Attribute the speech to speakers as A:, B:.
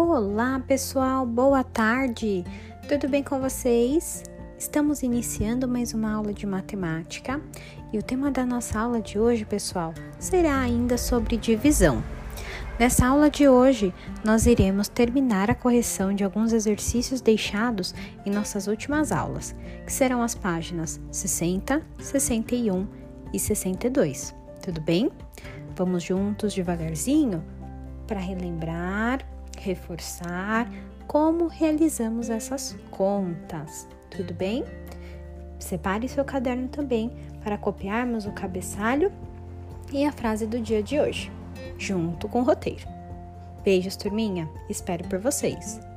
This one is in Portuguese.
A: Olá, pessoal, boa tarde! Tudo bem com vocês? Estamos iniciando mais uma aula de matemática e o tema da nossa aula de hoje, pessoal, será ainda sobre divisão. Nessa aula de hoje, nós iremos terminar a correção de alguns exercícios deixados em nossas últimas aulas, que serão as páginas 60, 61 e 62. Tudo bem? Vamos juntos devagarzinho para relembrar, reforçar como realizamos essas contas. Tudo bem? Separe seu caderno também para copiarmos o cabeçalho e a frase do dia de hoje, junto com o roteiro. Beijos, turminha. Espero por vocês.